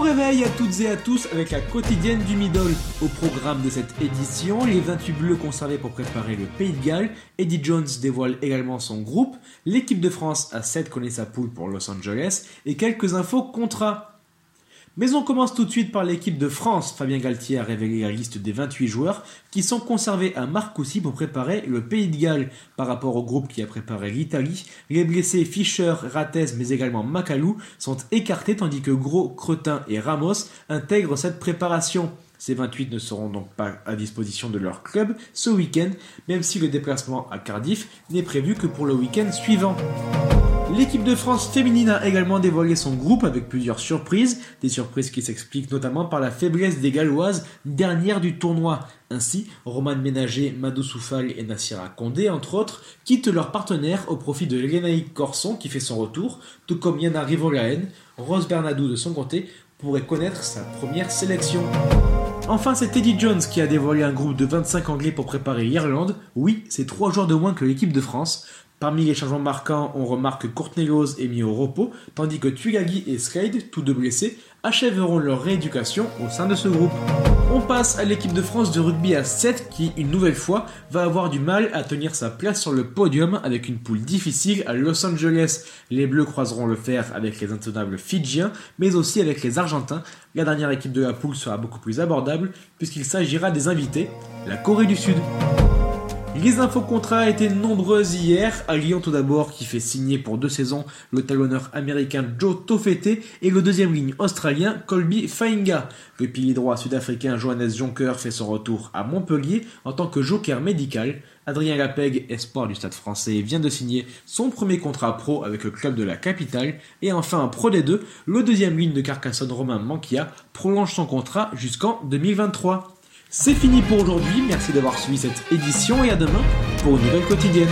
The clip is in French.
réveil à toutes et à tous avec la quotidienne du Middle. Au programme de cette édition, les 28 bleus conservés pour préparer le Pays de Galles, Eddie Jones dévoile également son groupe, l'équipe de France à 7 connaît sa poule pour Los Angeles et quelques infos contrats. Mais on commence tout de suite par l'équipe de France. Fabien Galtier a révélé la liste des 28 joueurs qui sont conservés à Marcoussis pour préparer le Pays de Galles. Par rapport au groupe qui a préparé l'Italie, les blessés Fischer, Rates mais également Macalou sont écartés tandis que Gros, Cretin et Ramos intègrent cette préparation. Ces 28 ne seront donc pas à disposition de leur club ce week-end, même si le déplacement à Cardiff n'est prévu que pour le week-end suivant. L'équipe de France féminine a également dévoilé son groupe avec plusieurs surprises, des surprises qui s'expliquent notamment par la faiblesse des Galloises, dernière du tournoi. Ainsi, Roman Ménager, Madou Soufal et Nassira Condé, entre autres, quittent leurs partenaires au profit de Lénaïque Corson qui fait son retour, tout comme Yana Rivolaen, Rose Bernadou de son côté, pourrait connaître sa première sélection. Enfin, c'est Teddy Jones qui a dévoilé un groupe de 25 Anglais pour préparer l'Irlande. Oui, c'est trois joueurs de moins que l'équipe de France. Parmi les changements marquants, on remarque que Courtney est mis au repos, tandis que Tuilagi et Slade, tous deux blessés, achèveront leur rééducation au sein de ce groupe. On passe à l'équipe de France de rugby à 7 qui, une nouvelle fois, va avoir du mal à tenir sa place sur le podium avec une poule difficile à Los Angeles. Les Bleus croiseront le fer avec les intenables Fidjiens, mais aussi avec les Argentins. La dernière équipe de la poule sera beaucoup plus abordable puisqu'il s'agira des invités, la Corée du Sud. Les infos contrats étaient nombreuses hier. Lyon tout d'abord qui fait signer pour deux saisons le talonneur américain Joe Tofete et le deuxième ligne australien Colby Fainga. Le pilier droit sud-africain Johannes Jonker fait son retour à Montpellier en tant que joker médical. Adrien Lapeg, espoir du stade français, vient de signer son premier contrat pro avec le club de la capitale. Et enfin, pro des deux, le deuxième ligne de Carcassonne Romain Manquia prolonge son contrat jusqu'en 2023. C'est fini pour aujourd'hui, merci d'avoir suivi cette édition et à demain pour une nouvelle quotidienne.